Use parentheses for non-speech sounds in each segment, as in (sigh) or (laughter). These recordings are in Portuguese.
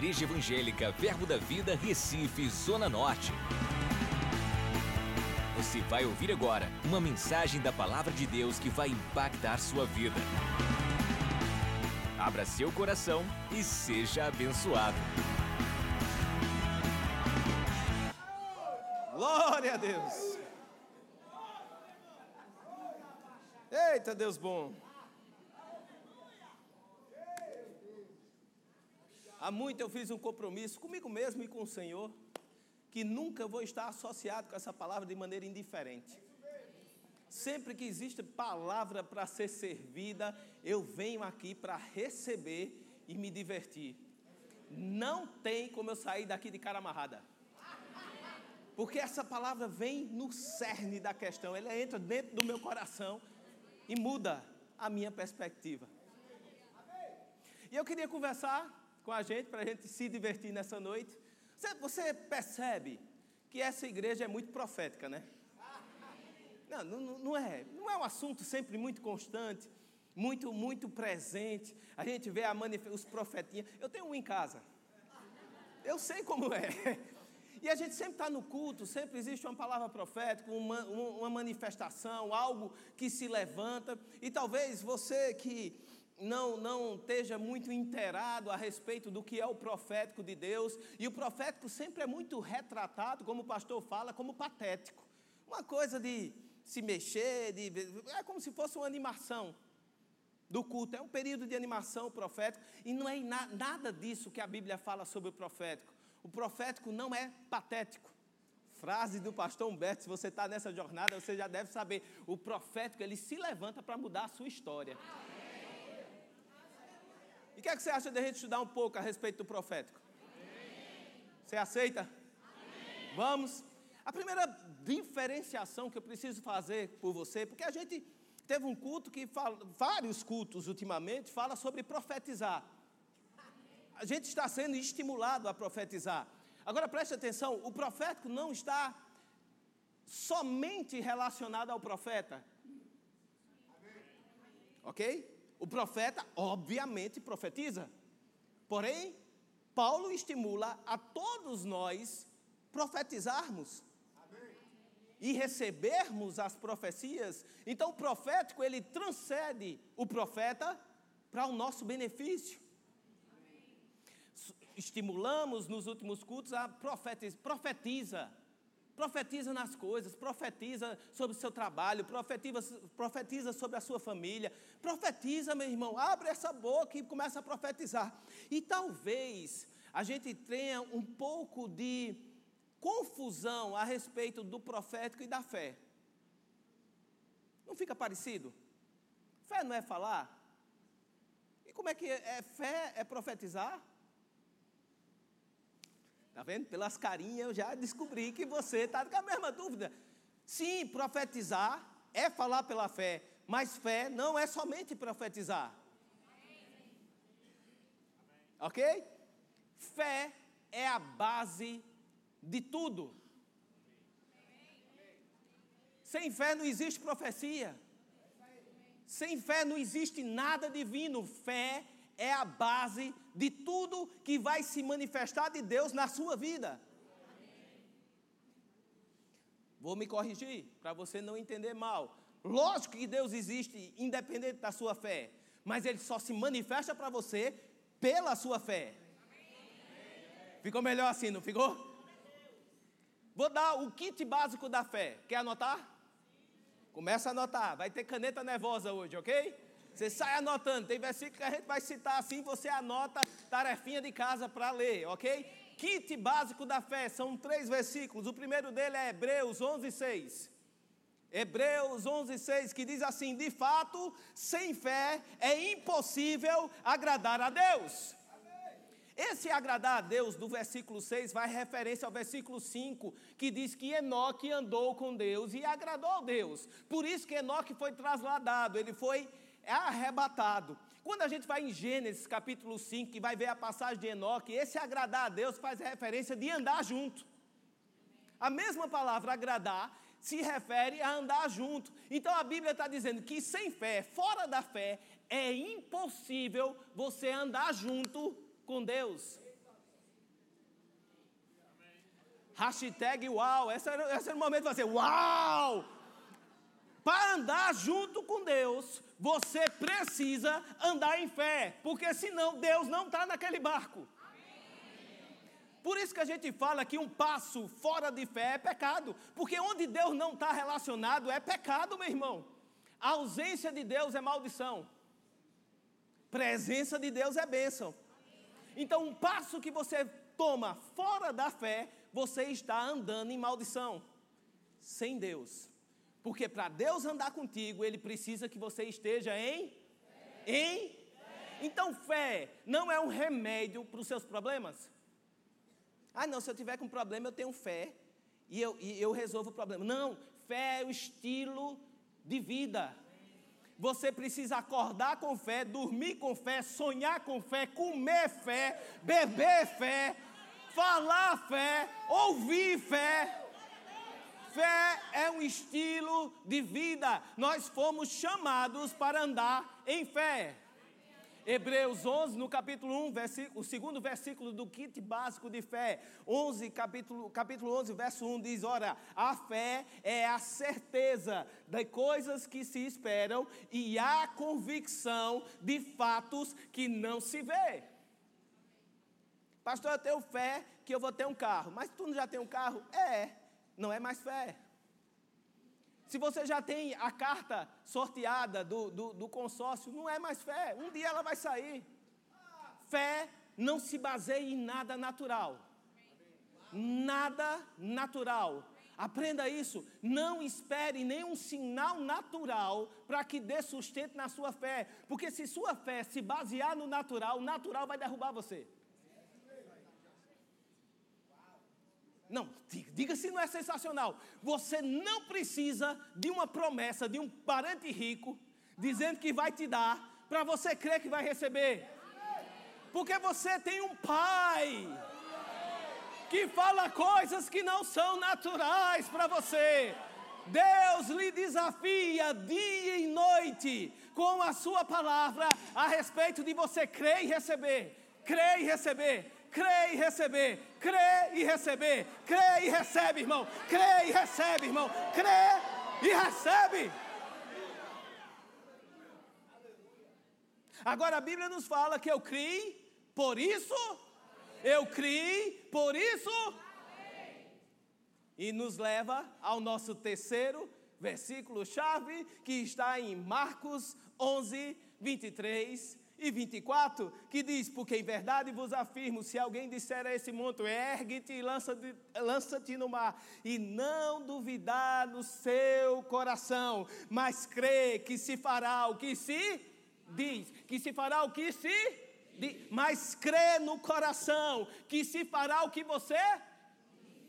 Igreja Evangélica Verbo da Vida, Recife, Zona Norte. Você vai ouvir agora uma mensagem da Palavra de Deus que vai impactar sua vida. Abra seu coração e seja abençoado. Glória a Deus! Eita, Deus bom! Há muito eu fiz um compromisso comigo mesmo e com o Senhor, que nunca vou estar associado com essa palavra de maneira indiferente. Sempre que existe palavra para ser servida, eu venho aqui para receber e me divertir. Não tem como eu sair daqui de cara amarrada. Porque essa palavra vem no cerne da questão, ela entra dentro do meu coração e muda a minha perspectiva. E eu queria conversar com a gente, para a gente se divertir nessa noite. Você, você, percebe que essa igreja é muito profética, né? Não, não, não é. Não é um assunto sempre muito constante, muito, muito presente. A gente vê a os profetinhas. Eu tenho um em casa. Eu sei como é. E a gente sempre está no culto, sempre existe uma palavra profética, uma, uma manifestação, algo que se levanta. E talvez você que não, não esteja muito inteirado a respeito do que é o profético de Deus, e o profético sempre é muito retratado, como o pastor fala, como patético. Uma coisa de se mexer, de, é como se fosse uma animação do culto, é um período de animação profético, e não é na, nada disso que a Bíblia fala sobre o profético. O profético não é patético. Frase do pastor Humberto, se você está nessa jornada, você já deve saber. O profético, ele se levanta para mudar a sua história. E o que, é que você acha de a gente estudar um pouco a respeito do profético? Amém. Você aceita? Amém. Vamos. A primeira diferenciação que eu preciso fazer por você, porque a gente teve um culto que fala, vários cultos ultimamente fala sobre profetizar. A gente está sendo estimulado a profetizar. Agora preste atenção, o profético não está somente relacionado ao profeta. Ok? O profeta, obviamente, profetiza. Porém, Paulo estimula a todos nós profetizarmos Amém. e recebermos as profecias. Então, o profético ele transcende o profeta para o nosso benefício. Amém. Estimulamos nos últimos cultos a profetiza, profetiza Profetiza nas coisas, profetiza sobre o seu trabalho, profetiza, profetiza sobre a sua família. Profetiza, meu irmão, abre essa boca e começa a profetizar. E talvez a gente tenha um pouco de confusão a respeito do profético e da fé. Não fica parecido? Fé não é falar? E como é que é, é fé? É profetizar? Está vendo? Pelas carinhas eu já descobri que você está com a mesma dúvida. Sim, profetizar é falar pela fé, mas fé não é somente profetizar. Ok? Fé é a base de tudo. Sem fé não existe profecia. Sem fé não existe nada divino. Fé é a base de tudo que vai se manifestar de Deus na sua vida. Vou me corrigir para você não entender mal. Lógico que Deus existe independente da sua fé, mas ele só se manifesta para você pela sua fé. Ficou melhor assim, não ficou? Vou dar o kit básico da fé. Quer anotar? Começa a anotar. Vai ter caneta nervosa hoje, ok? Você sai anotando. Tem versículo que a gente vai citar assim, você anota tarefinha de casa para ler, ok? Kit básico da fé, são três versículos. O primeiro dele é Hebreus 11, 6. Hebreus 11, 6, que diz assim: De fato, sem fé é impossível agradar a Deus. Esse agradar a Deus do versículo 6 vai referência ao versículo 5, que diz que Enoque andou com Deus e agradou a Deus. Por isso que Enoque foi trasladado, ele foi é arrebatado. Quando a gente vai em Gênesis capítulo 5, que vai ver a passagem de Enoque, esse agradar a Deus faz referência de andar junto. A mesma palavra agradar se refere a andar junto. Então a Bíblia está dizendo que sem fé, fora da fé, é impossível você andar junto com Deus. Hashtag uau. Esse era, esse era o momento de fazer uau. Para andar junto com Deus, você precisa andar em fé, porque senão Deus não está naquele barco. Por isso que a gente fala que um passo fora de fé é pecado, porque onde Deus não está relacionado é pecado, meu irmão. A ausência de Deus é maldição, presença de Deus é bênção. Então, um passo que você toma fora da fé, você está andando em maldição, sem Deus. Porque para Deus andar contigo, Ele precisa que você esteja em? Fé. Em? Fé. Então, fé não é um remédio para os seus problemas. Ah, não, se eu tiver com problema, eu tenho fé e eu, e eu resolvo o problema. Não, fé é o estilo de vida. Você precisa acordar com fé, dormir com fé, sonhar com fé, comer fé, beber fé, falar fé, ouvir fé. Fé é um estilo de vida. Nós fomos chamados para andar em fé. Hebreus 11, no capítulo 1, versículo, o segundo versículo do kit básico de fé. 11, capítulo, capítulo 11, verso 1 diz: Ora, a fé é a certeza das coisas que se esperam e a convicção de fatos que não se vê. Pastor, eu tenho fé que eu vou ter um carro, mas tu não já tem um carro? É não é mais fé. Se você já tem a carta sorteada do, do, do, consórcio, não é mais fé. Um dia ela vai sair. Fé não se baseia em nada natural. Nada natural. Aprenda isso. Não espere nenhum sinal natural para que dê sustento na sua fé. Porque se sua fé se basear no natural, o natural vai derrubar você. Não, diga, se não é sensacional. Você não precisa de uma promessa de um parente rico dizendo que vai te dar para você crer que vai receber. Porque você tem um pai que fala coisas que não são naturais para você. Deus lhe desafia dia e noite com a sua palavra a respeito de você crer e receber. Crer e receber crê e receber, crê e receber, crê e recebe, irmão, crê e recebe, irmão, crê e recebe. Agora a Bíblia nos fala que eu criei, por isso, eu criei, por isso, e nos leva ao nosso terceiro versículo chave, que está em Marcos 11, 23 e 24, que diz: Porque em verdade vos afirmo, se alguém disser a esse monte, ergue-te e lança-te lança no mar, e não duvidar no seu coração, mas crê que se fará o que se diz, que se fará o que se diz, mas crê no coração, que se fará o que você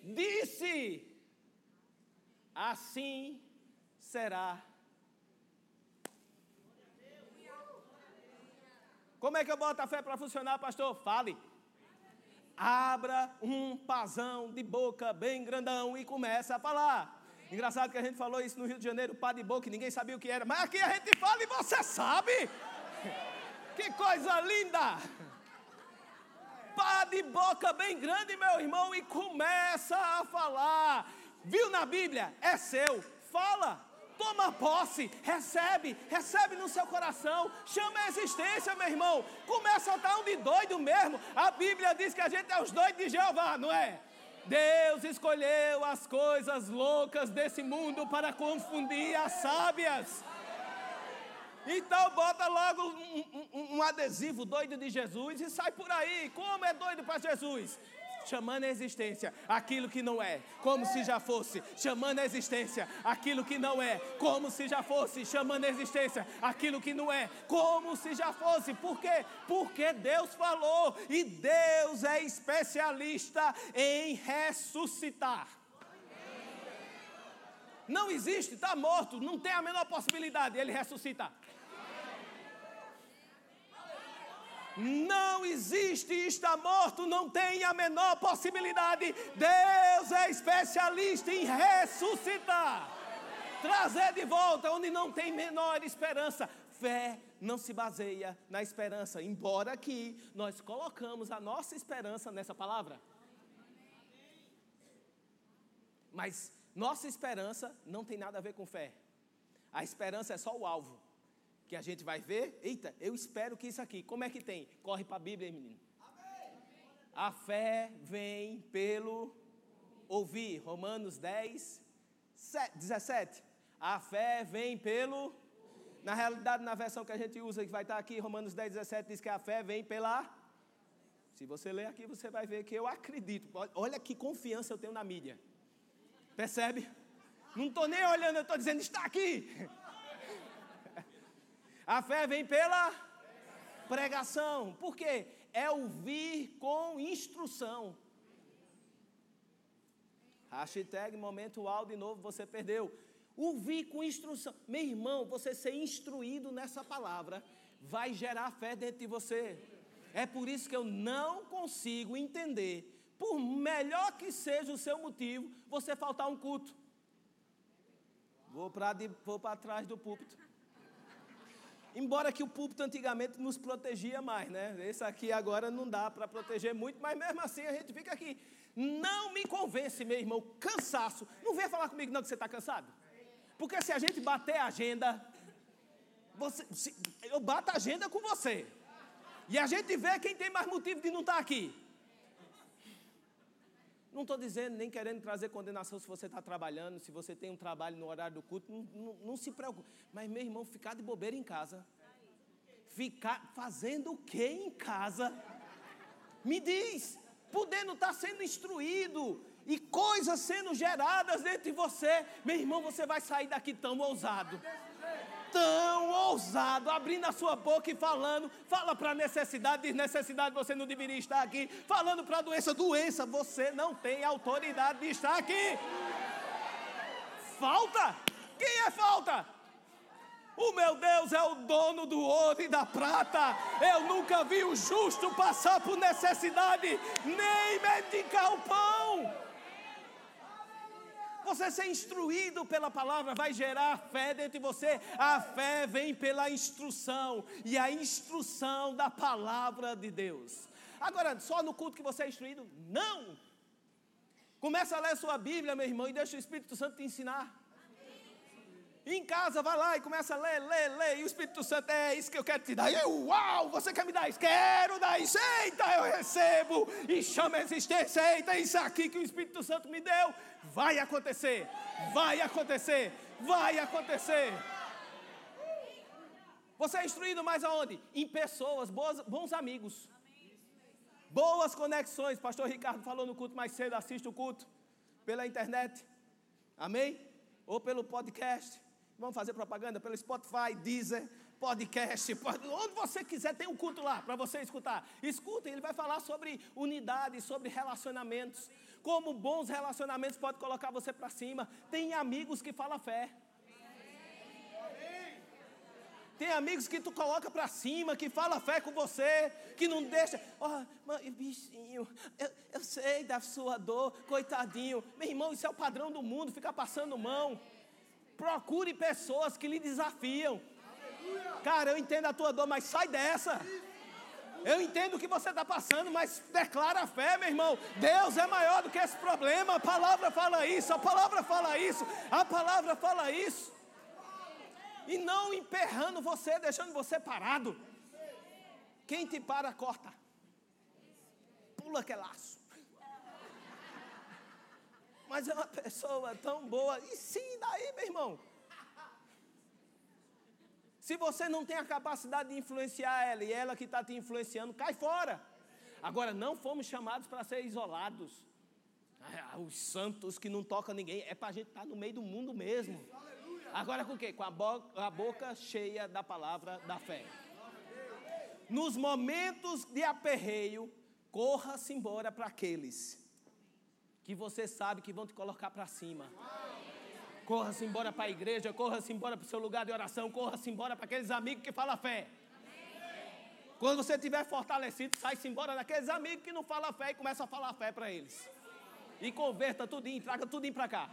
disse, assim será Como é que eu boto a fé para funcionar, pastor? Fale. Abra um pazão de boca bem grandão e comece a falar. Engraçado que a gente falou isso no Rio de Janeiro, pá de boca, ninguém sabia o que era. Mas aqui a gente fala e você sabe. (laughs) Que coisa linda! Pá de boca bem grande, meu irmão, e começa a falar. Viu na Bíblia? É seu. Fala toma posse, recebe, recebe no seu coração, chama a existência, meu irmão. Começa a estar um de doido mesmo. A Bíblia diz que a gente é os doidos de Jeová, não é? Deus escolheu as coisas loucas desse mundo para confundir as sábias. Então bota logo um, um, um, adesivo doido de Jesus e sai por aí. Como é doido para Jesus? Chamando a existência aquilo que não é, como se já fosse, chamando a existência aquilo que não é, como se já fosse, chamando a existência aquilo que não é, como se já fosse. Por quê? Porque Deus falou e Deus é especialista em ressuscitar. Não existe, está morto, não tem a menor possibilidade ele ressuscitar. Não existe, está morto, não tem a menor possibilidade. Deus é especialista em ressuscitar, trazer de volta onde não tem menor esperança. Fé não se baseia na esperança, embora aqui nós colocamos a nossa esperança nessa palavra. Mas nossa esperança não tem nada a ver com fé. A esperança é só o alvo. Que a gente vai ver, eita, eu espero que isso aqui, como é que tem? Corre para a Bíblia, hein, menino. A fé vem pelo ouvir. Romanos 10, 17. A fé vem pelo. Na realidade, na versão que a gente usa, que vai estar aqui, Romanos 10, 17, diz que a fé vem pela. Se você ler aqui, você vai ver que eu acredito. Olha que confiança eu tenho na mídia. Percebe? Não estou nem olhando, eu estou dizendo, está aqui. A fé vem pela pregação. Por quê? É ouvir com instrução. Hashtag momento de novo, você perdeu. Ouvir com instrução. Meu irmão, você ser instruído nessa palavra vai gerar fé dentro de você. É por isso que eu não consigo entender, por melhor que seja o seu motivo, você faltar um culto. Vou para trás do púlpito. Embora que o púlpito antigamente nos protegia mais, né? Esse aqui agora não dá para proteger muito, mas mesmo assim a gente fica aqui. Não me convence, meu irmão, cansaço. Não venha falar comigo não que você está cansado. Porque se a gente bater a agenda, você, se, eu bato a agenda com você. E a gente vê quem tem mais motivo de não estar tá aqui. Não estou dizendo, nem querendo trazer condenação se você está trabalhando, se você tem um trabalho no horário do culto, não, não, não, se preocupe. Mas, meu irmão, ficar de bobeira em casa. Ficar fazendo o que em casa? Me diz, podendo estar tá sendo instruído e coisas sendo geradas dentro de você, meu irmão, você vai sair daqui tão ousado tão ousado, abrindo a sua boca e falando, fala para necessidade, diz necessidade, você não deveria estar aqui, falando para doença, doença, você não tem autoridade de estar aqui. Falta? Quem é falta? O meu Deus é o dono do ouro e da prata. Eu nunca vi o justo passar por necessidade, nem medicar o pão. Você ser instruído pela palavra vai gerar fé dentro de você. A fé vem pela instrução e a instrução da palavra de Deus. Agora, só no culto que você é instruído? Não! Começa a ler sua Bíblia, meu irmão, e deixa o Espírito Santo te ensinar. Em casa, vai lá e começa a ler, ler, ler. E o Espírito Santo, é isso que eu quero te dar. E eu, uau, você quer me dar isso? Quero dar isso. Eita, eu recebo. E chama a existência. Eita, isso aqui que o Espírito Santo me deu. Vai acontecer. Vai acontecer. Vai acontecer. Você é instruído mais aonde? Em pessoas, boas, bons amigos. Boas conexões. Pastor Ricardo falou no culto mais cedo. Assiste o culto pela internet. Amém? Ou pelo podcast. Vamos fazer propaganda pelo Spotify, Deezer, podcast, onde você quiser, tem um culto lá para você escutar. Escutem, ele vai falar sobre unidade, sobre relacionamentos. Como bons relacionamentos podem colocar você para cima. Tem amigos que falam fé. Tem amigos que tu coloca para cima, que fala fé com você, que não deixa. Ó, oh, bichinho, eu, eu sei da sua dor, coitadinho. Meu irmão, isso é o padrão do mundo, ficar passando mão. Procure pessoas que lhe desafiam. Cara, eu entendo a tua dor, mas sai dessa. Eu entendo o que você está passando, mas declara a fé, meu irmão. Deus é maior do que esse problema. A palavra fala isso, a palavra fala isso, a palavra fala isso. E não emperrando você, deixando você parado. Quem te para, corta. Pula aquele laço mas é uma pessoa tão boa. E sim, daí, meu irmão. Se você não tem a capacidade de influenciar ela e ela que está te influenciando, cai fora. Agora, não fomos chamados para ser isolados. Ah, os santos que não tocam ninguém, é para a gente estar tá no meio do mundo mesmo. Agora com o quê? Com a a boca cheia da palavra da fé. Nos momentos de aperreio, corra-se embora para aqueles que você sabe que vão te colocar para cima. Corra-se embora para a igreja, corra-se embora para o seu lugar de oração, corra-se embora para aqueles amigos que falam fé. Quando você estiver fortalecido, sai-se embora daqueles amigos que não falam fé e começa a falar fé para eles. E converta tudinho, traga tudinho para cá.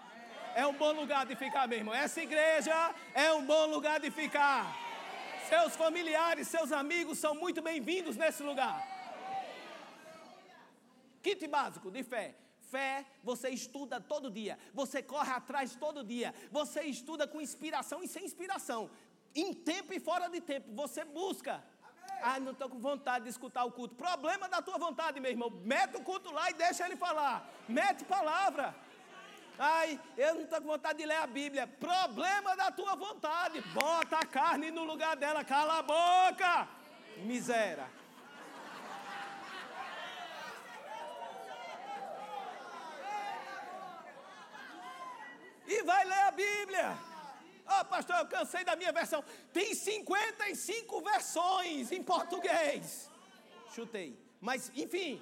É um bom lugar de ficar, meu irmão. Essa igreja é um bom lugar de ficar. Seus familiares, seus amigos são muito bem-vindos nesse lugar. Kit básico de fé Fé, você estuda todo dia, você corre atrás todo dia, você estuda com inspiração e sem inspiração, em tempo e fora de tempo, você busca. Ah, não estou com vontade de escutar o culto. Problema da tua vontade, meu irmão. Mete o culto lá e deixa ele falar. Mete palavra. Ai, eu não estou com vontade de ler a Bíblia. Problema da tua vontade. Bota a carne no lugar dela. Cala a boca. Miséria. E vai ler a Bíblia. Ah, oh, pastor, eu cansei da minha versão. Tem 55 versões em português. Chutei. Mas, enfim.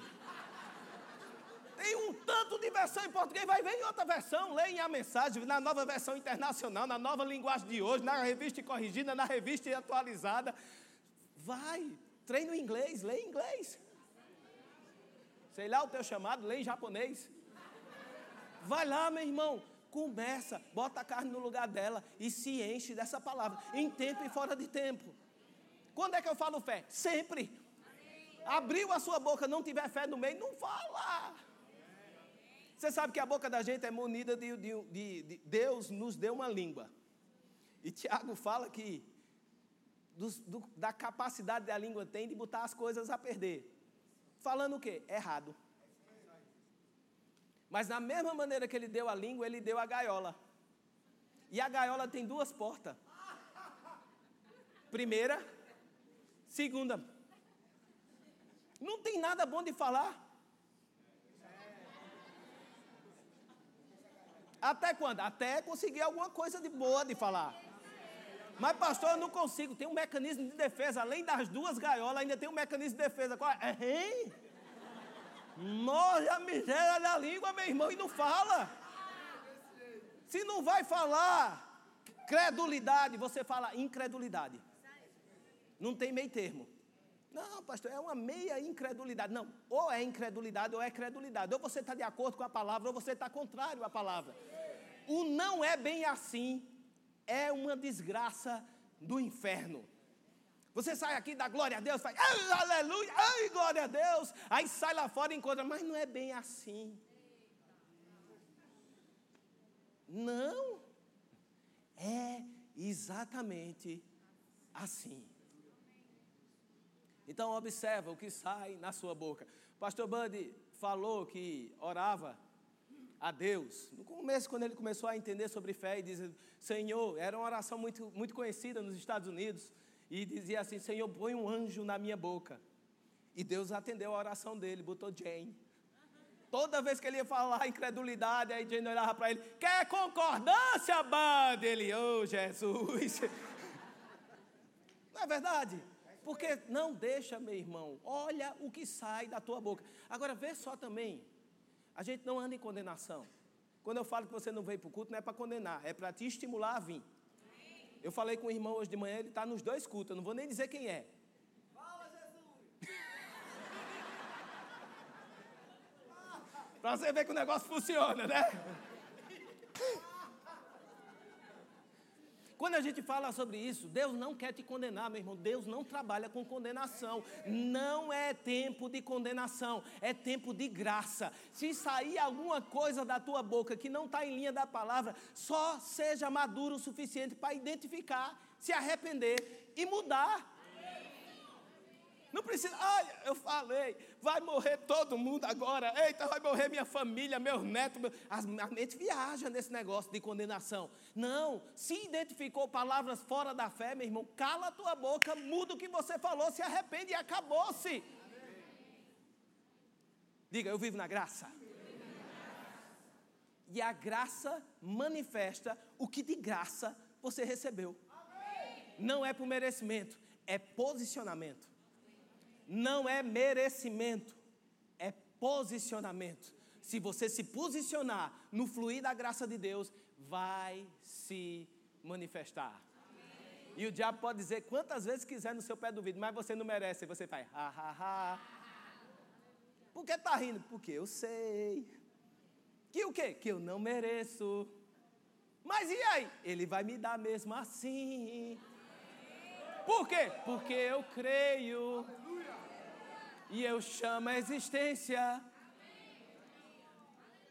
Tem um tanto de versão em português, vai ver em outra versão, leia a mensagem, na nova versão internacional, na nova linguagem de hoje, na revista corrigida, na revista atualizada. Vai, treina o inglês, leia em inglês. Sei lá o teu chamado, leia em japonês. Vai lá, meu irmão, conversa, bota a carne no lugar dela e se enche dessa palavra, em tempo e fora de tempo. Quando é que eu falo fé? Sempre. Abriu a sua boca, não tiver fé no meio, não fala. Você sabe que a boca da gente é munida de, de, de, de Deus nos deu uma língua. E Tiago fala que do, do, da capacidade que a língua tem de botar as coisas a perder. Falando o quê? Errado. Mas da mesma maneira que ele deu a língua, ele deu a gaiola. E a gaiola tem duas portas. Primeira, segunda. Não tem nada bom de falar. Até quando? Até conseguir alguma coisa de boa de falar. Mas, pastor, eu não consigo. Tem um mecanismo de defesa. Além das duas gaiolas, ainda tem um mecanismo de defesa. Qual é? Hein? Morre a miséria da língua, meu irmão, e não fala. Se não vai falar credulidade, você fala incredulidade. Não tem meio termo. Não, pastor, é uma meia incredulidade. Não, ou é incredulidade ou é credulidade. Ou você está de acordo com a palavra ou você está contrário à palavra. O não é bem assim é uma desgraça do inferno. Você sai aqui, dá glória a Deus, faz aleluia, ai, glória a Deus. Aí sai lá fora e encontra, mas não é bem assim. Não, é exatamente assim. Então observa o que sai na sua boca. Pastor Buddy falou que orava a Deus. No começo, quando ele começou a entender sobre fé e dizer, Senhor, era uma oração muito, muito conhecida nos Estados Unidos, e dizia assim, Senhor, põe um anjo na minha boca. E Deus atendeu a oração dele, botou Jane. Toda vez que ele ia falar incredulidade, aí Jane olhava para ele, quer concordância, Buddy? Ele, oh Jesus. Não é verdade? Porque não deixa, meu irmão, olha o que sai da tua boca. Agora, vê só também, a gente não anda em condenação. Quando eu falo que você não veio para o culto, não é para condenar, é para te estimular a vir. Eu falei com o irmão hoje de manhã, ele está nos dois cultos, eu não vou nem dizer quem é. Fala, Jesus! para você ver que o negócio funciona, né? Quando a gente fala sobre isso, Deus não quer te condenar, meu irmão. Deus não trabalha com condenação. Não é tempo de condenação, é tempo de graça. Se sair alguma coisa da tua boca que não está em linha da palavra, só seja maduro o suficiente para identificar, se arrepender e mudar. Não precisa, ai, eu falei, vai morrer todo mundo agora, eita, vai morrer minha família, meus netos. Meu... A mente viaja nesse negócio de condenação. Não, se identificou palavras fora da fé, meu irmão, cala a tua boca, muda o que você falou, se arrepende e acabou-se. Diga, eu vivo na graça. E a graça manifesta o que de graça você recebeu. Não é por merecimento, é posicionamento não é merecimento, é posicionamento. Se você se posicionar no fluir da graça de Deus, vai se manifestar. Amém. E o diabo pode dizer quantas vezes quiser no seu pé do vidro, mas você não merece. Você faz, ha, ha, ha. Por que está rindo? Porque eu sei. Que o quê? Que eu não mereço. Mas e aí? Ele vai me dar mesmo assim. Por quê? Porque eu creio e eu chamo a existência.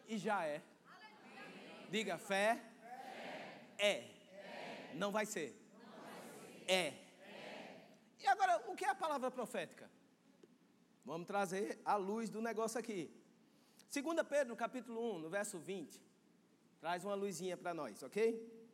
e já é. Diga, fé, é. Não vai ser. É. E agora, o que é a palavra profética? Vamos trazer a luz do negócio aqui. 2 Pedro, capítulo 1, no verso 20. Traz uma luzinha para nós, ok?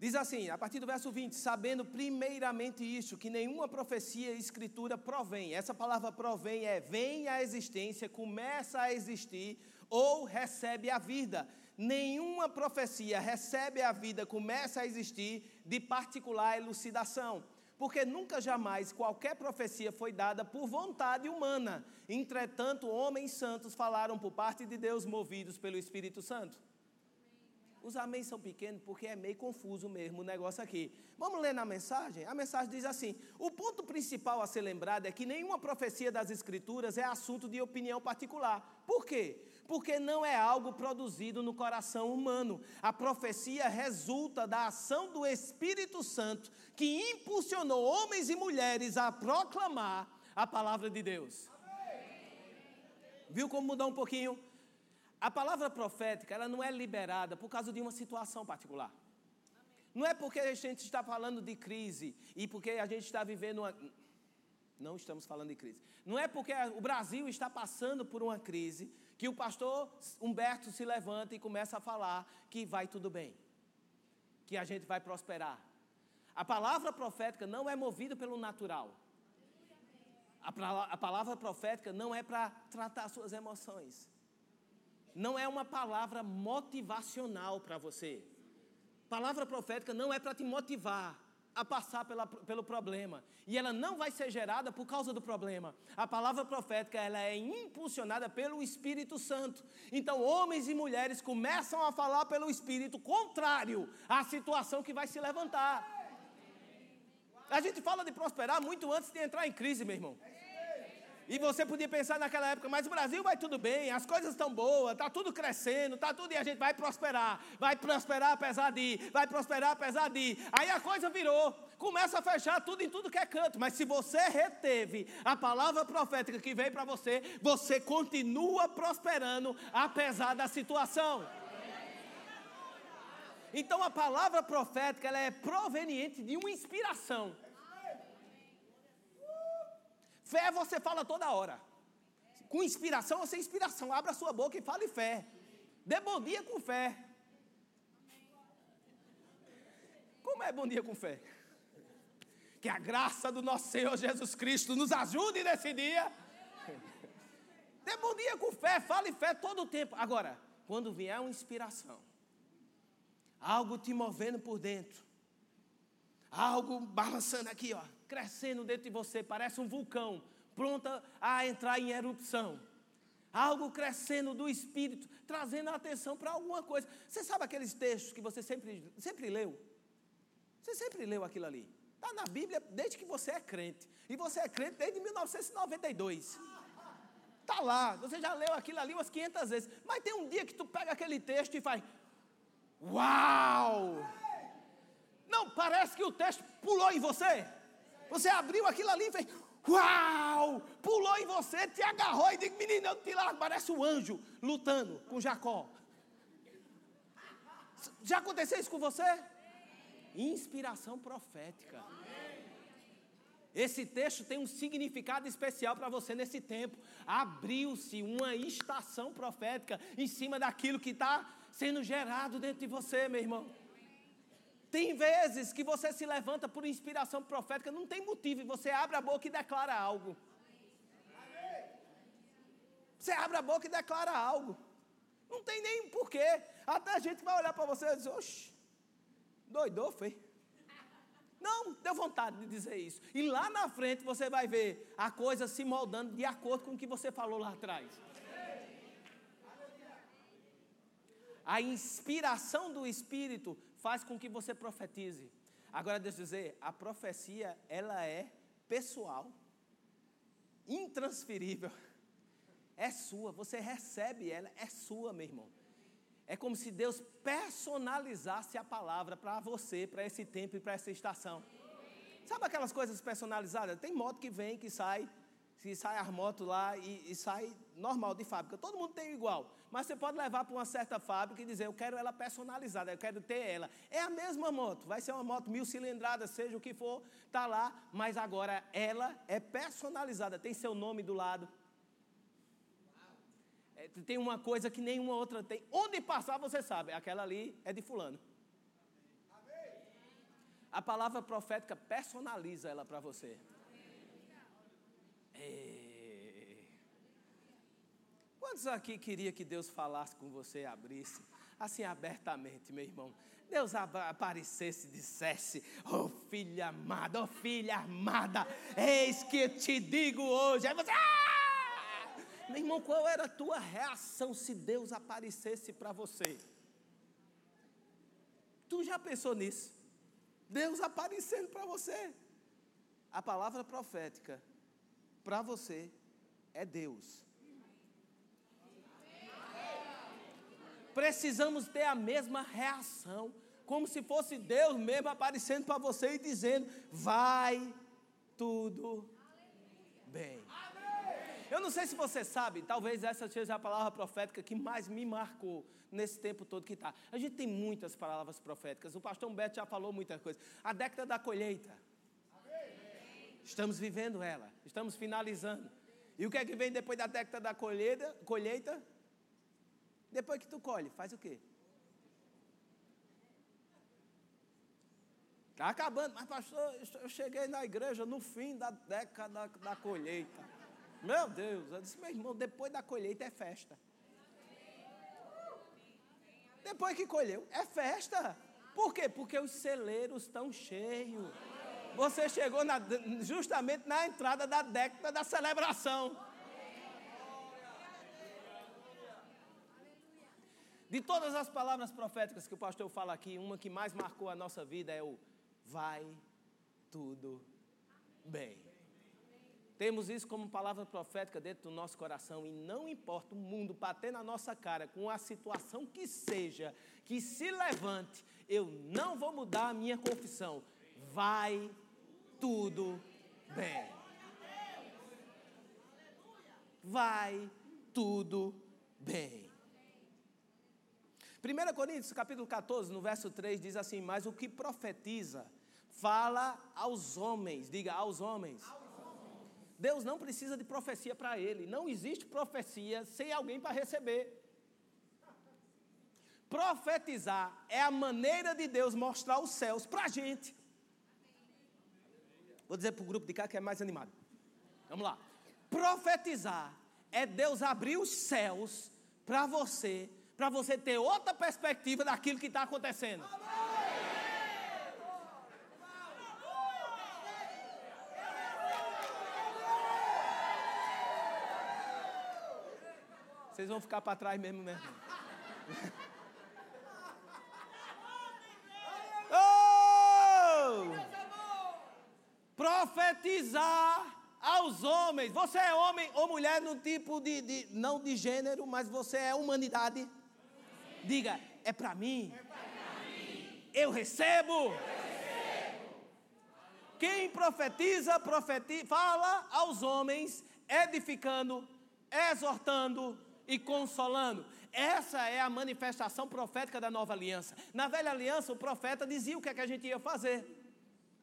Diz assim, a partir do verso 20: Sabendo primeiramente isto, que nenhuma profecia escritura provém. Essa palavra provém é vem à existência, começa a existir ou recebe a vida. Nenhuma profecia recebe a vida, começa a existir de particular elucidação. Porque nunca jamais qualquer profecia foi dada por vontade humana. Entretanto, homens santos falaram por parte de Deus, movidos pelo Espírito Santo. Os amém são pequenos porque é meio confuso mesmo o negócio aqui. Vamos ler na mensagem? A mensagem diz assim: o ponto principal a ser lembrado é que nenhuma profecia das Escrituras é assunto de opinião particular. Por quê? Porque não é algo produzido no coração humano. A profecia resulta da ação do Espírito Santo que impulsionou homens e mulheres a proclamar a palavra de Deus. Viu como mudou um pouquinho? A palavra profética, ela não é liberada por causa de uma situação particular. Não é porque a gente está falando de crise e porque a gente está vivendo uma. Não estamos falando de crise. Não é porque o Brasil está passando por uma crise que o pastor Humberto se levanta e começa a falar que vai tudo bem, que a gente vai prosperar. A palavra profética não é movida pelo natural. A, palavra profética não é para tratar suas emoções não é uma palavra motivacional para você. Palavra profética não é para te motivar a passar pela, pelo problema. E ela não vai ser gerada por causa do problema. A palavra profética ela é impulsionada pelo Espírito Santo. Então, homens e mulheres começam a falar pelo Espírito contrário à situação que vai se levantar. A gente fala de prosperar muito antes de entrar em crise, meu irmão. E você podia pensar naquela época, mas o Brasil vai tudo bem, as coisas estão boas, está tudo crescendo, está tudo e a gente vai prosperar. Vai prosperar apesar de, vai prosperar apesar de. Aí a coisa virou, começa a fechar tudo em tudo que é canto. Mas se você reteve a palavra profética que veio para você, você continua prosperando apesar da situação. Então a palavra profética ela é proveniente de uma inspiração. Fé você fala toda hora. Com inspiração ou sem inspiração, abra sua boca e fale fé. Dê bom dia com fé. Como é bom dia com fé? Que a graça do nosso Senhor Jesus Cristo nos ajude nesse dia. Dê bom dia com fé, fale fé todo o tempo. Agora, quando vier uma inspiração, algo te movendo por dentro, algo balançando aqui, ó crescendo dentro de você, parece um vulcão, pronta a entrar em erupção. Algo crescendo do espírito, trazendo a atenção para alguma coisa. Você sabe aqueles textos que você sempre, sempre leu? Você sempre leu aquilo ali. Está na Bíblia desde que você é crente. E você é crente desde 1992. Está lá, você já leu aquilo ali umas 500 vezes. Mas tem um dia que tu pega aquele texto e faz: Uau! Não, parece que o texto pulou em você. Você abriu aquilo ali e fez, uau! Pulou em você, te agarrou e disse, menino, eu te largo, parece um anjo lutando com Jacó. Já aconteceu isso com você? Inspiração profética. Esse texto tem um significado especial para você nesse tempo. Abriu-se uma estação profética em cima daquilo que está sendo gerado dentro de você, meu irmão. Tem vezes que você se levanta por inspiração profética, não tem motivo, e você abre a boca e declara algo. Você abre a boca e declara algo. Não tem nem porquê. Até a gente vai olhar para você e dizer, oxe, doidou, foi. Não, deu vontade de dizer isso. E lá na frente você vai ver a coisa se moldando de acordo com o que você falou lá atrás. A inspiração do Espírito faz com que você profetize. Agora, eu dizer, a profecia, ela é pessoal, intransferível, é sua, você recebe ela, é sua, meu irmão. É como se Deus personalizasse a palavra para você, para esse tempo e para essa estação. Sabe aquelas coisas personalizadas? Tem moto que vem, que sai, que sai as motos lá e, e, sai normal de fábrica. Todo mundo tem igual. Mas você pode levar para uma certa fábrica e dizer, eu quero ela personalizada, eu quero ter ela. É a mesma moto, vai ser uma moto mil cilindradas, seja o que for, tá lá, mas agora ela é personalizada, tem seu nome do lado. É, tem uma coisa que nenhuma outra tem. Onde passar você sabe, aquela ali é de fulano. A palavra profética personaliza ela para você. É... Quantos aqui queria que Deus falasse com você, abrisse, assim abertamente, meu irmão? Deus aparecesse e dissesse: Oh filha amada, oh filha amada, eis que te digo hoje. Aí você, ah! Meu irmão, qual era a tua reação se Deus aparecesse para você? Tu já pensou nisso? Deus aparecendo para você. A palavra profética para você é Deus. Precisamos ter a mesma reação, como se fosse Deus mesmo aparecendo para você e dizendo: vai tudo bem. Eu não sei se você sabe, talvez essa seja a palavra profética que mais me marcou nesse tempo todo que está. A gente tem muitas palavras proféticas. O pastor Humberto já falou muitas coisas. A década da colheita. Estamos vivendo ela, estamos finalizando. E o que é que vem depois da década da colheita? colheita? Depois que tu colhe, faz o quê? Está acabando, mas pastor, eu cheguei na igreja no fim da década da colheita. Meu Deus, eu disse, meu irmão, depois da colheita é festa. Depois que colheu, é festa. Por quê? Porque os celeiros estão cheios. Você chegou na, justamente na entrada da década da celebração. De todas as palavras proféticas que o pastor fala aqui, uma que mais marcou a nossa vida é o vai tudo bem. Temos isso como palavra profética dentro do nosso coração e não importa o mundo bater na nossa cara com a situação que seja, que se levante, eu não vou mudar a minha confissão. Vai tudo bem. Vai tudo bem. 1 Coríntios capítulo 14, no verso 3, diz assim: Mas o que profetiza, fala aos homens, diga aos homens. Deus não precisa de profecia para ele, não existe profecia sem alguém para receber. Profetizar é a maneira de Deus mostrar os céus para a gente. Vou dizer para o grupo de cá que é mais animado. Vamos lá. Profetizar é Deus abrir os céus para você, para você ter outra perspectiva daquilo que está acontecendo. Vocês vão ficar para trás mesmo, mesmo. (laughs) profetizar aos homens. Você é homem ou mulher no tipo de, de não de gênero, mas você é humanidade. Diga, é para mim. Eu recebo. Quem profetiza, profetiza, fala aos homens, edificando, exortando e consolando. Essa é a manifestação profética da nova aliança. Na velha aliança, o profeta dizia o que, é que a gente ia fazer.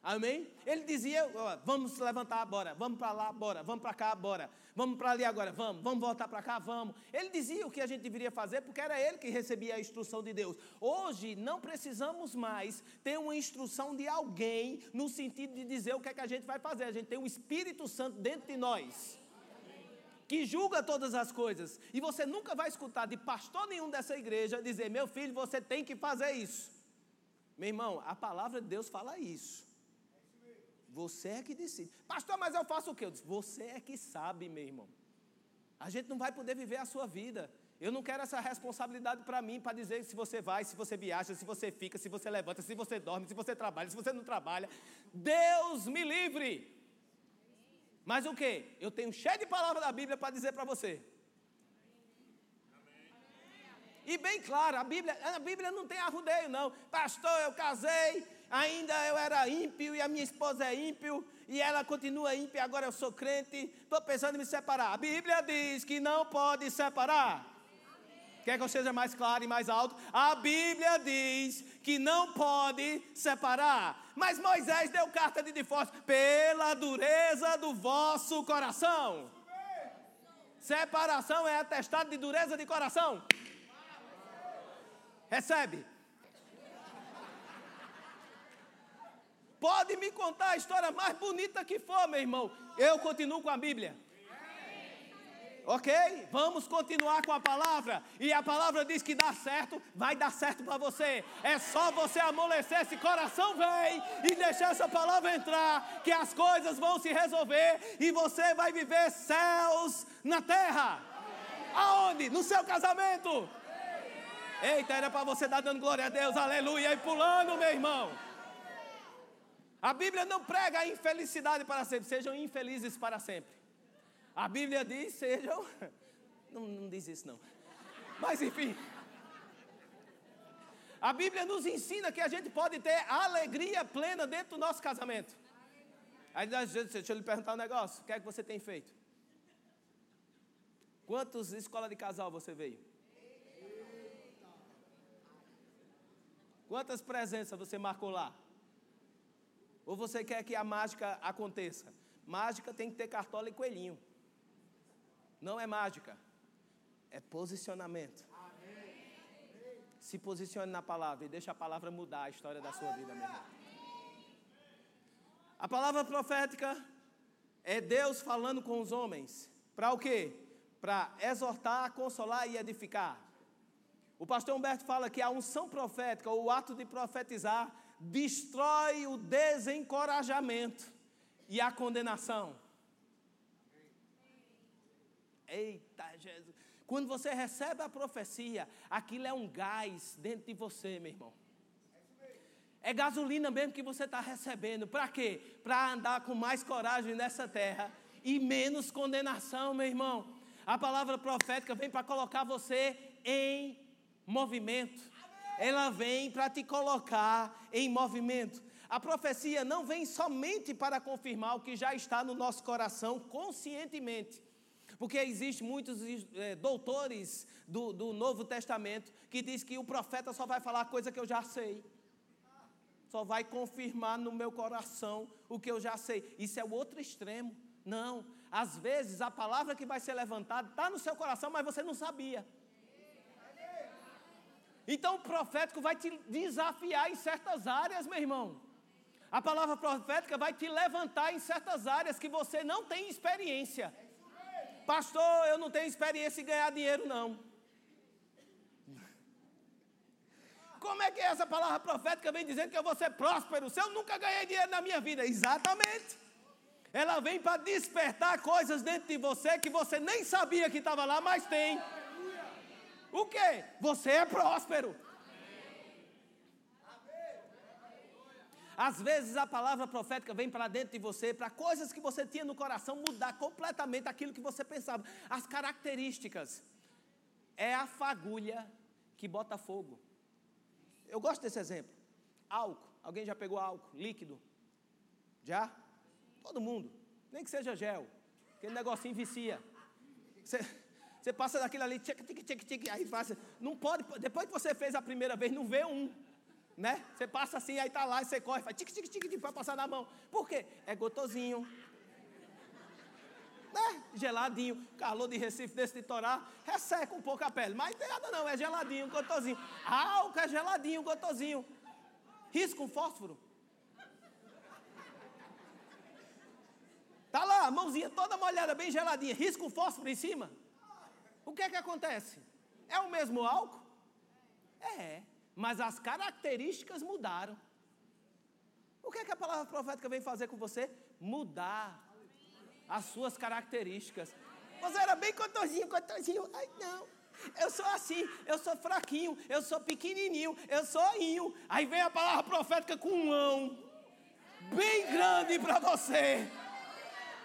Amém? Ele dizia: ó, vamos levantar, bora, vamos para lá, bora, vamos para cá, bora, vamos para ali agora, vamos, vamos voltar para cá, vamos. Ele dizia o que a gente deveria fazer porque era ele que recebia a instrução de Deus. Hoje não precisamos mais ter uma instrução de alguém no sentido de dizer o que é que a gente vai fazer. A gente tem o Espírito Santo dentro de nós. Que julga todas as coisas, e você nunca vai escutar de pastor nenhum dessa igreja dizer: Meu filho, você tem que fazer isso. Meu irmão, a palavra de Deus fala isso. Você é que decide. Pastor, mas eu faço o quê? Eu disse, você é que sabe, meu irmão. A gente não vai poder viver a sua vida. Eu não quero essa responsabilidade para mim, para dizer se você vai, se você viaja, se você fica, se você levanta, se você dorme, se você trabalha, se você não trabalha. Deus me livre. Mas o que? Eu tenho cheio de palavras da Bíblia para dizer para você. E bem claro, a Bíblia, a Bíblia não tem arrudeio, não. Pastor, eu casei, ainda eu era ímpio e a minha esposa é ímpio, e ela continua ímpia, agora eu sou crente, estou pensando em me separar. A Bíblia diz que não pode separar. Quer que eu seja mais claro e mais alto? A Bíblia diz que não pode separar. Mas Moisés deu carta de divórcio pela dureza do vosso coração. Separação é atestado de dureza de coração. Recebe. Pode me contar a história mais bonita que for, meu irmão. Eu continuo com a Bíblia. Ok? Vamos continuar com a palavra. E a palavra diz que dá certo, vai dar certo para você. É só você amolecer esse coração, vem, e deixar essa palavra entrar, que as coisas vão se resolver e você vai viver céus na terra. Aonde? No seu casamento. Eita, era para você estar dando glória a Deus, aleluia, e pulando, meu irmão. A Bíblia não prega a infelicidade para sempre, sejam infelizes para sempre. A Bíblia diz: sejam. (laughs) Não, não diz isso, não. Mas enfim. A Bíblia nos ensina que a gente pode ter alegria plena dentro do nosso casamento. Aí deixa eu lhe perguntar um negócio: o que é que você tem feito? Quantas escolas de casal você veio? Quantas presenças você marcou lá? Ou você quer que a mágica aconteça? Mágica tem que ter cartola e coelhinho. Não é mágica, é posicionamento. Se posicione na palavra e deixe a palavra mudar a história da sua vida, meu irmão. A palavra profética é Deus falando com os homens. Para o quê? Para exortar, consolar e edificar. O pastor Humberto fala que a unção profética, ou o ato de profetizar, destrói o desencorajamento e a condenação. Eita, Jesus. Quando você recebe a profecia, aquilo é um gás dentro de você, meu irmão. É gasolina mesmo que você está recebendo. Para quê? Para andar com mais coragem nessa terra e menos condenação, meu irmão. A palavra profética vem para colocar você em movimento. Ela vem para te colocar em movimento. A profecia não vem somente para confirmar o que já está no nosso coração conscientemente, porque existem muitos é, doutores do, do Novo Testamento que diz que o profeta só vai falar coisa que eu já sei. Só vai confirmar no meu coração o que eu já sei. Isso é o outro extremo. Não. Às vezes a palavra que vai ser levantada está no seu coração, mas você não sabia. Então o profético vai te desafiar em certas áreas, meu irmão. A palavra profética vai te levantar em certas áreas que você não tem experiência. Pastor, eu não tenho experiência em ganhar dinheiro, não. Como é que essa palavra profética vem dizendo que eu vou ser próspero se eu nunca ganhei dinheiro na minha vida? Exatamente. Ela vem para despertar coisas dentro de você que você nem sabia que estava lá, mas tem. O que? Você é próspero. Às vezes a palavra profética vem para dentro de você, para coisas que você tinha no coração mudar completamente aquilo que você pensava. As características. É a fagulha que bota fogo. Eu gosto desse exemplo. Álcool. Alguém já pegou álcool líquido? Já? Todo mundo. Nem que seja gel. Aquele negocinho vicia. Você, você passa daquilo ali, tic, tic, tic, tic, aí faz. Não pode, depois que você fez a primeira vez, não vê um né? Você passa assim, aí tá lá, e você corre, faz tic, tic, tic, tic, vai passar na mão. Por quê? É gotosinho. Né? Geladinho. Calor de Recife desse litoral, resseca um pouco a pele. Mas não tem nada não, é geladinho, gotosinho. Álcool é geladinho, gotosinho. Risco um fósforo. Tá lá, mãozinha toda molhada, bem geladinha. Risco um fósforo em cima. O que é que acontece? É o mesmo álcool? É mas as características mudaram. O que é que a palavra profética vem fazer com você? Mudar as suas características. Você era bem cotozinho, cotozinho. Ai, não. Eu sou assim, eu sou fraquinho, eu sou pequenininho, eu sou inho. Aí vem a palavra profética com um ão bem grande para você.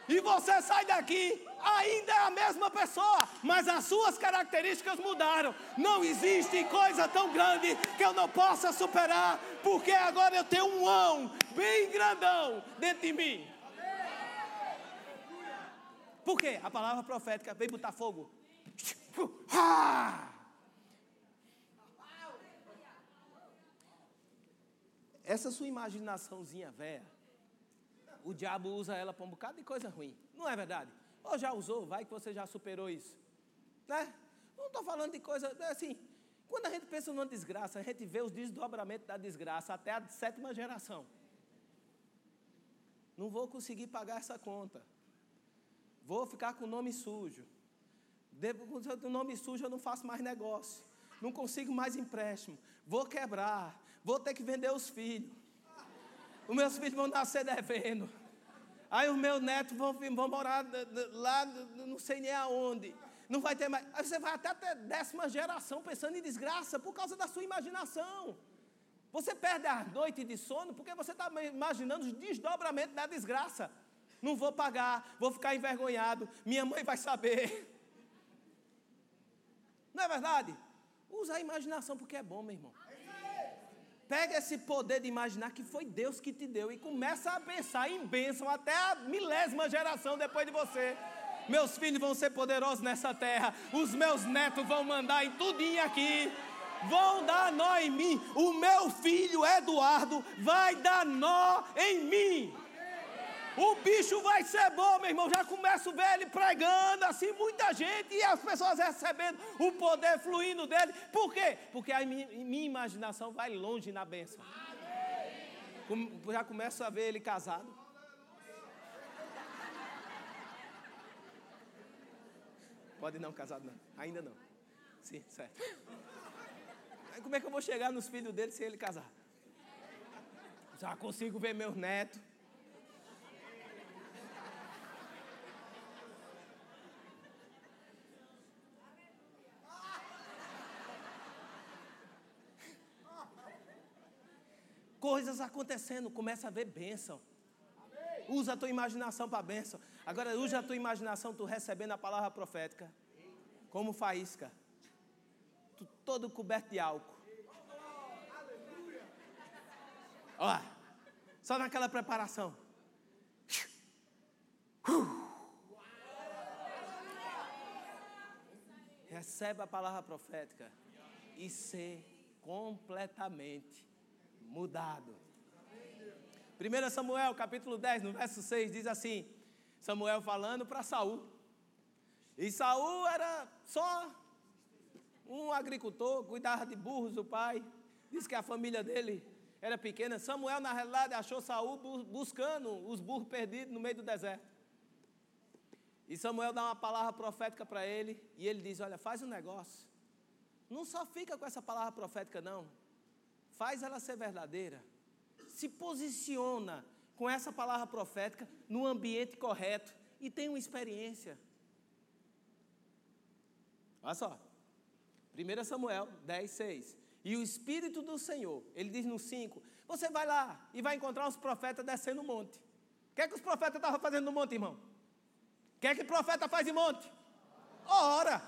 E você sai daqui ainda é a mesma pessoa, mas as suas características mudaram. Não existe coisa tão grande que eu não possa superar, porque agora eu tenho um ão bem grandão dentro de mim. Por quê? A palavra profética veio botar fogo. Essa sua imaginaçãozinha velha, o diabo usa ela para um bocado de coisa ruim. Não é verdade? Ou já usou, vai que você já superou isso. Né? Não estou falando de coisa é assim. Quando a gente pensa numa desgraça, a gente vê os desdobramentos da desgraça até a sétima geração. Não vou conseguir pagar essa conta. Vou ficar com o nome sujo. Depois com o nome sujo eu não faço mais negócio. Não consigo mais empréstimo. Vou quebrar. Vou ter que vender os filhos. Os meus filhos vão nascer devendo. Aí os meus netos vão, vão morar lá, não sei nem aonde. Não vai ter mais. Aí você vai até ter décima geração pensando em desgraça por causa da sua imaginação. Você perde a noite de sono porque você está imaginando os desdobramentos da desgraça. Não vou pagar, vou ficar envergonhado, minha mãe vai saber. Não é verdade? Usa a imaginação porque é bom, meu irmão. Pega esse poder de imaginar que foi Deus que te deu e começa a pensar em bênção até a milésima geração depois de você. Meus filhos vão ser poderosos nessa terra, os meus netos vão mandar em tudinho aqui. Vão dar nó em mim. O meu filho Eduardo vai dar nó em mim. O bicho vai ser bom, meu irmão. Já começo a ver ele pregando, assim, muita gente, e as pessoas recebendo o poder fluindo dele. Por quê? Porque a minha, imaginação vai longe na bênção. Já começo a ver ele casado. Pode não, casado não. Ainda não. Sim, certo. Como é que eu vou chegar nos filhos dele se ele casar? Já consigo ver meus netos. Coisas acontecendo, começa a ver bênção. Usa a tua imaginação para bênção. Agora usa a tua imaginação, tu recebendo a palavra profética. Como faísca. Tu todo coberto de álcool. Olha, só naquela preparação. Recebe a palavra profética e ser completamente mudado. 1 Samuel, capítulo 10, no verso 6, diz assim: Samuel falando para Saul. E Saul era só um agricultor, cuidava de burros, o pai. Diz que a família dele era pequena. Samuel, na realidade, achou Saul buscando os burros perdidos no meio do deserto. E Samuel dá uma palavra profética para ele, e ele diz: Olha, faz um negócio. Não só fica com essa palavra profética, não faz ela ser verdadeira, se posiciona com essa palavra profética no ambiente correto e tem uma experiência. Olha só. 1 Samuel 10, 6. E o Espírito do Senhor, ele diz no 5: Você vai lá e vai encontrar os profetas descendo o monte. O que é que os profetas estavam fazendo no monte, irmão? O que é que profeta faz em monte? Ora!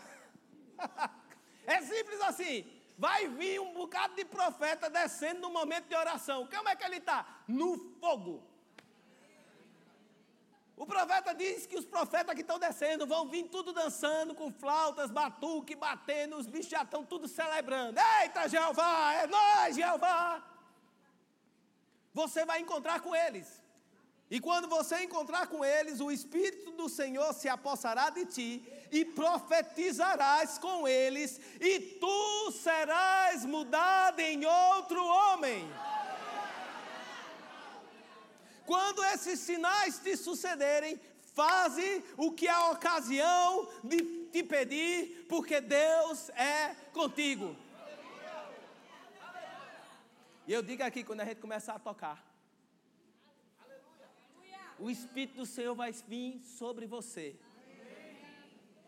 (laughs) é simples assim. Vai vir um bocado de profeta descendo no momento de oração. Como é que ele está? No fogo. O profeta diz que os profetas que estão descendo vão vir tudo dançando, com flautas, batuque, batendo, os bichos já estão tudo celebrando. Eita, Jeová, é nós, Jeová. Você vai encontrar com eles. E quando você encontrar com eles, o Espírito do Senhor se apossará de ti e profetizarás com eles, e tu serás mudado em outro homem. Quando esses sinais te sucederem, faze o que a ocasião de te pedir, porque Deus é contigo. E eu digo aqui, quando a gente começar a tocar, o Espírito do Senhor vai vir sobre você.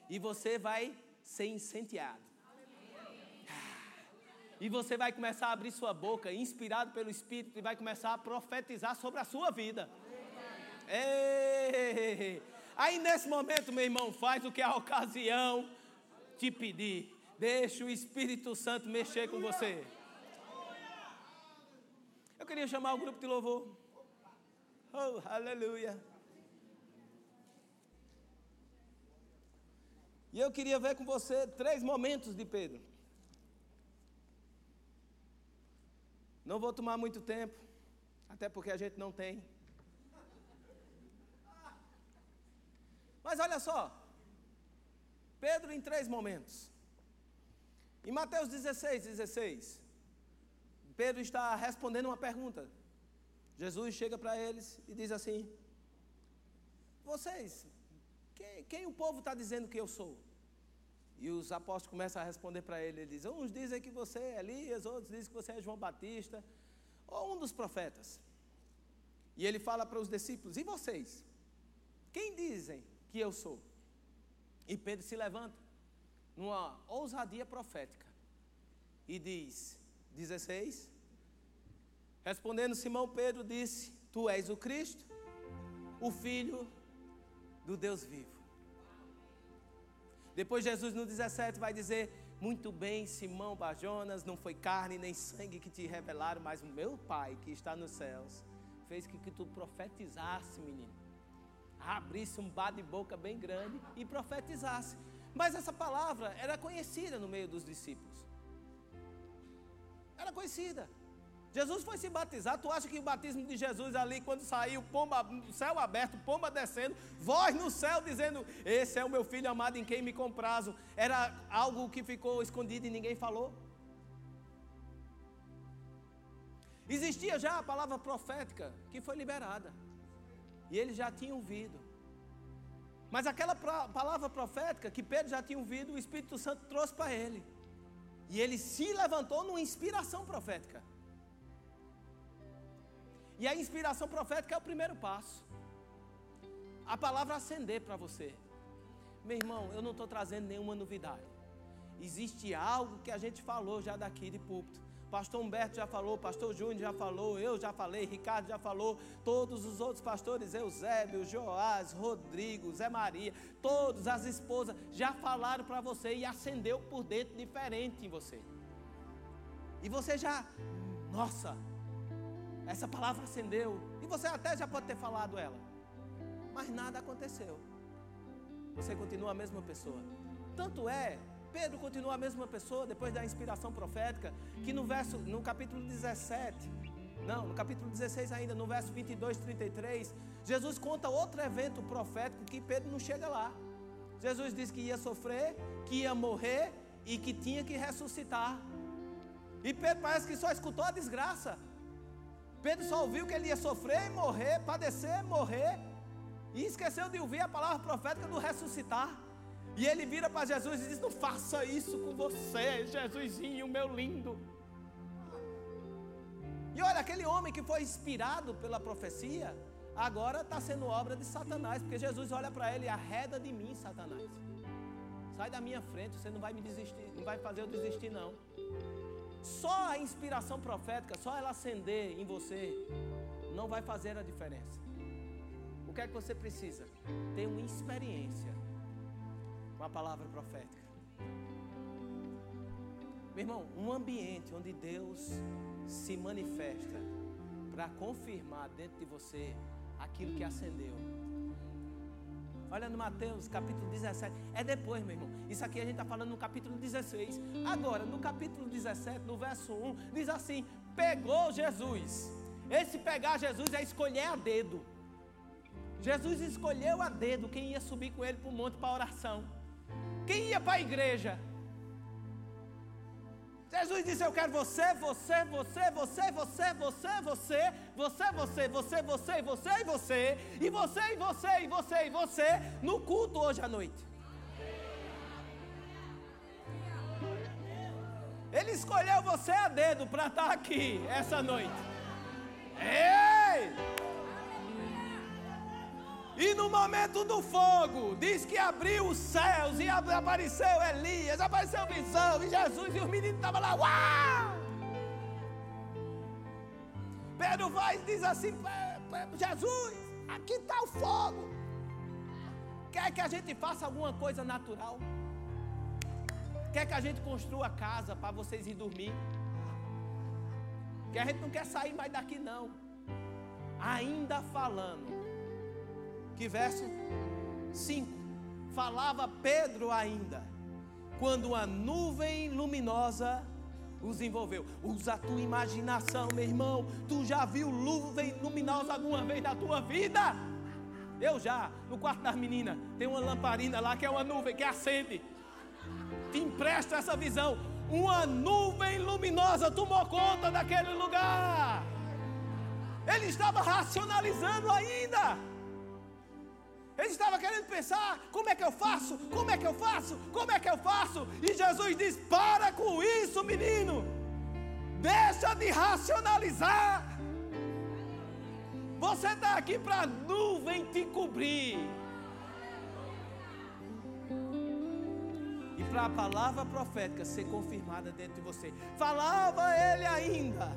E você vai ser incendiado. E você vai começar a abrir sua boca, inspirado pelo Espírito, e vai começar a profetizar sobre a sua vida. Ei, aí nesse momento, meu irmão, faz o que a ocasião te pedir. Deixa o Espírito Santo mexer com você. Eu queria chamar o grupo de louvor. Oh, aleluia. E eu queria ver com você três momentos de Pedro. Não vou tomar muito tempo, até porque a gente não tem. Mas olha só, Pedro em três momentos. Em Mateus 16, 16, Pedro está respondendo uma pergunta. Jesus chega para eles e diz assim: Vocês, quem, quem o povo está dizendo que eu sou? E os apóstolos começam a responder para ele. Ele diz: Uns dizem que você é Elias, outros dizem que você é João Batista, ou um dos profetas. E ele fala para os discípulos: E vocês? Quem dizem que eu sou? E Pedro se levanta, numa ousadia profética, e diz: 16. Respondendo Simão Pedro, disse: Tu és o Cristo, o Filho do Deus vivo. Depois Jesus no 17 vai dizer: Muito bem, Simão Bajonas, não foi carne nem sangue que te revelaram, mas o meu Pai que está nos céus fez que, que tu profetizasse, menino. Abrisse um bar de boca bem grande e profetizasse. Mas essa palavra era conhecida no meio dos discípulos. Era conhecida. Jesus foi se batizar. Tu acha que o batismo de Jesus ali, quando saiu, pomba, céu aberto, pomba descendo, voz no céu dizendo: Esse é o meu filho amado em quem me comprazo, era algo que ficou escondido e ninguém falou? Existia já a palavra profética que foi liberada, e eles já tinham ouvido. Mas aquela palavra profética que Pedro já tinha ouvido, o Espírito Santo trouxe para ele. E ele se levantou numa inspiração profética. E a inspiração profética é o primeiro passo. A palavra acender para você. Meu irmão, eu não estou trazendo nenhuma novidade. Existe algo que a gente falou já daqui de púlpito. Pastor Humberto já falou, Pastor Júnior já falou, eu já falei, Ricardo já falou, todos os outros pastores, Eusébio, Joás, Rodrigo, Zé Maria, todas as esposas já falaram para você e acendeu por dentro diferente em você. E você já, nossa, essa palavra acendeu. E você até já pode ter falado ela. Mas nada aconteceu. Você continua a mesma pessoa. Tanto é, Pedro continua a mesma pessoa depois da inspiração profética, que no verso, no capítulo 17, não, no capítulo 16 ainda, no verso 22, 33, Jesus conta outro evento profético que Pedro não chega lá. Jesus disse que ia sofrer, que ia morrer e que tinha que ressuscitar. E Pedro parece que só escutou a desgraça. Pedro só ouviu que ele ia sofrer e morrer, padecer, morrer, e esqueceu de ouvir a palavra profética do ressuscitar. E ele vira para Jesus e diz: Não faça isso com você, Jesusinho, meu lindo. E olha, aquele homem que foi inspirado pela profecia, agora está sendo obra de Satanás, porque Jesus olha para ele: arreda de mim, Satanás. Sai da minha frente, você não vai me desistir, não vai fazer eu desistir, não. Só a inspiração profética, só ela acender em você, não vai fazer a diferença. O que é que você precisa? Ter uma experiência com a palavra profética. Meu irmão, um ambiente onde Deus se manifesta para confirmar dentro de você aquilo que acendeu Olha no Mateus capítulo 17. É depois, meu irmão. Isso aqui a gente está falando no capítulo 16. Agora, no capítulo 17, no verso 1, diz assim: Pegou Jesus. Esse pegar Jesus é escolher a dedo. Jesus escolheu a dedo quem ia subir com ele para o monte para oração. Quem ia para a igreja? Jesus disse: Eu quero você, você, você, você, você, você, você, você, você, você, você, você e você, e você, e você, e você, e você, no culto hoje à noite. Ele escolheu você a dedo para estar aqui essa noite. Ei! E no momento do fogo, diz que abriu os céus e apareceu Elias, apareceu visão, e Jesus e os meninos estavam lá, uau! Pedro vai e diz assim: Jesus, aqui está o fogo. Quer que a gente faça alguma coisa natural? Quer que a gente construa casa para vocês ir dormir? Que a gente não quer sair mais daqui, não. Ainda falando que verso 5. falava Pedro ainda, quando a nuvem luminosa os envolveu. Usa a tua imaginação, meu irmão. Tu já viu nuvem luminosa alguma vez na tua vida? Eu já, no quarto das meninas, tem uma lamparina lá que é uma nuvem que acende. Te empresta essa visão. Uma nuvem luminosa tomou conta daquele lugar. Ele estava racionalizando ainda. Ele estava querendo pensar: como é que eu faço? Como é que eu faço? Como é que eu faço? E Jesus diz: para com isso, menino. Deixa de racionalizar. Você está aqui para a nuvem te cobrir. E para a palavra profética ser confirmada dentro de você. Falava ele ainda.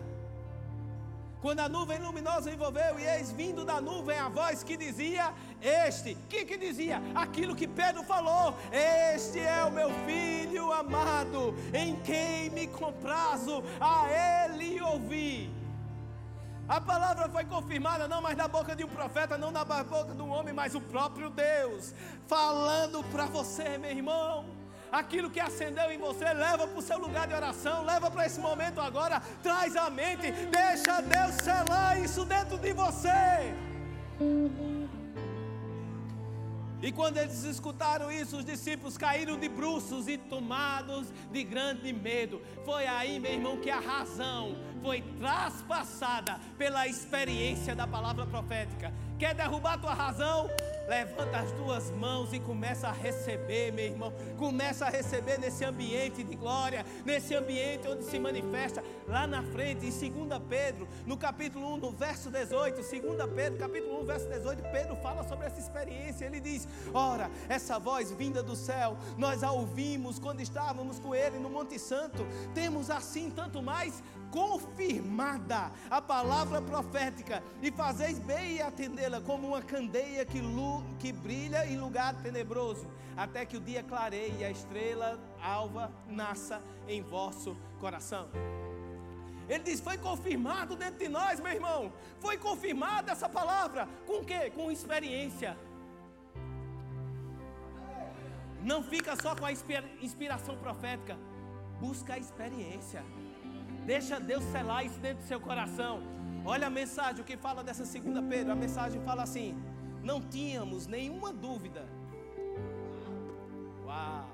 Quando a nuvem luminosa envolveu, e eis vindo da nuvem a voz que dizia: Este, que que dizia? Aquilo que Pedro falou: Este é o meu filho amado, em quem me comprazo, a ele ouvi. A palavra foi confirmada não mais da boca de um profeta, não da boca de um homem, mas o próprio Deus, falando para você, meu irmão. Aquilo que acendeu em você, leva para o seu lugar de oração, leva para esse momento agora, traz a mente, deixa Deus selar isso dentro de você. E quando eles escutaram isso, os discípulos caíram de bruços e tomados de grande medo. Foi aí, meu irmão, que a razão foi traspassada pela experiência da palavra profética. Quer derrubar tua razão? Levanta as duas mãos e começa a receber, meu irmão. Começa a receber nesse ambiente de glória, nesse ambiente onde se manifesta lá na frente, em 2 Pedro, no capítulo 1, no verso 18. 2 Pedro, capítulo 1, verso 18, Pedro fala sobre essa experiência. Ele diz: Ora, essa voz vinda do céu, nós a ouvimos quando estávamos com ele no Monte Santo. Temos assim tanto mais confirmada a palavra profética e fazeis bem em atendê-la como uma candeia que, que brilha em lugar tenebroso, até que o dia clareie e a estrela alva nasça em vosso coração. Ele diz: foi confirmado dentro de nós, meu irmão. Foi confirmada essa palavra. Com quê? Com experiência. Não fica só com a inspiração profética. Busca a experiência. Deixa Deus selar isso dentro do seu coração. Olha a mensagem, o que fala dessa segunda Pedro. A mensagem fala assim: Não tínhamos nenhuma dúvida. Uau!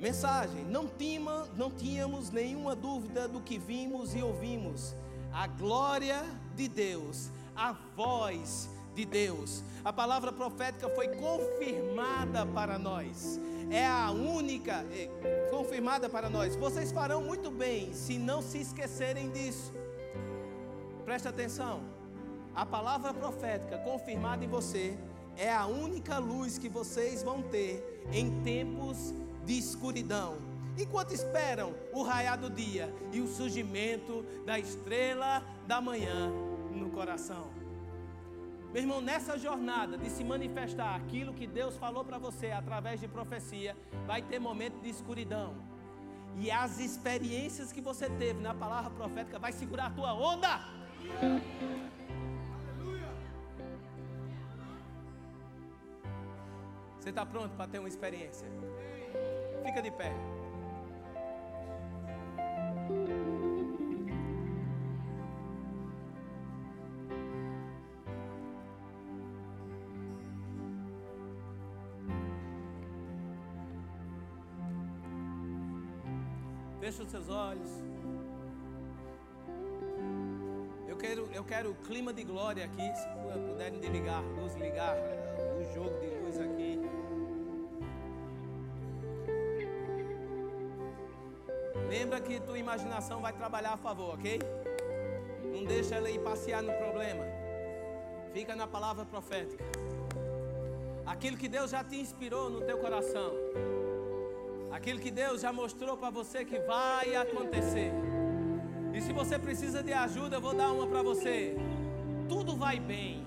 Mensagem: não, tima, não tínhamos nenhuma dúvida do que vimos e ouvimos. A glória de Deus, a voz de Deus. A palavra profética foi confirmada para nós é a única é, confirmada para nós. Vocês farão muito bem se não se esquecerem disso. Preste atenção. A palavra profética confirmada em você é a única luz que vocês vão ter em tempos de escuridão. Enquanto esperam o raiar do dia e o surgimento da estrela da manhã no coração. Meu irmão, nessa jornada de se manifestar aquilo que Deus falou para você através de profecia, vai ter momento de escuridão. E as experiências que você teve na palavra profética vai segurar a tua onda. Você está pronto para ter uma experiência? Fica de pé. Feche os seus olhos. Eu quero, eu quero clima de glória aqui. Se puderem desligar luz, ligar o jogo de luz aqui. Lembra que tua imaginação vai trabalhar a favor, ok? Não deixa ela ir passear no problema. Fica na palavra profética. Aquilo que Deus já te inspirou no teu coração. Aquilo que Deus já mostrou para você que vai acontecer. E se você precisa de ajuda, eu vou dar uma para você. Tudo vai bem.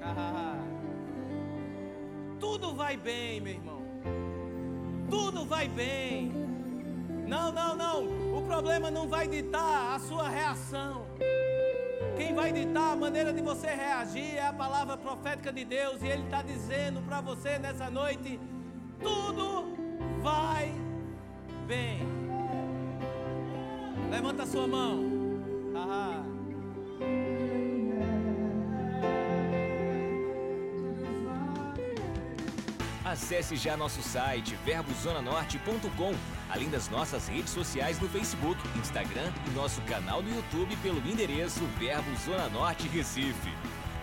(laughs) Tudo vai bem, meu irmão. Tudo vai bem. Não, não, não. O problema não vai ditar a sua reação. Quem vai ditar a maneira de você reagir é a palavra profética de Deus. E Ele está dizendo para você nessa noite: tudo vai bem. Levanta a sua mão. Acesse já nosso site verbozonanorte.com, além das nossas redes sociais no Facebook, Instagram e nosso canal no YouTube pelo endereço Verbo Zona Norte Recife.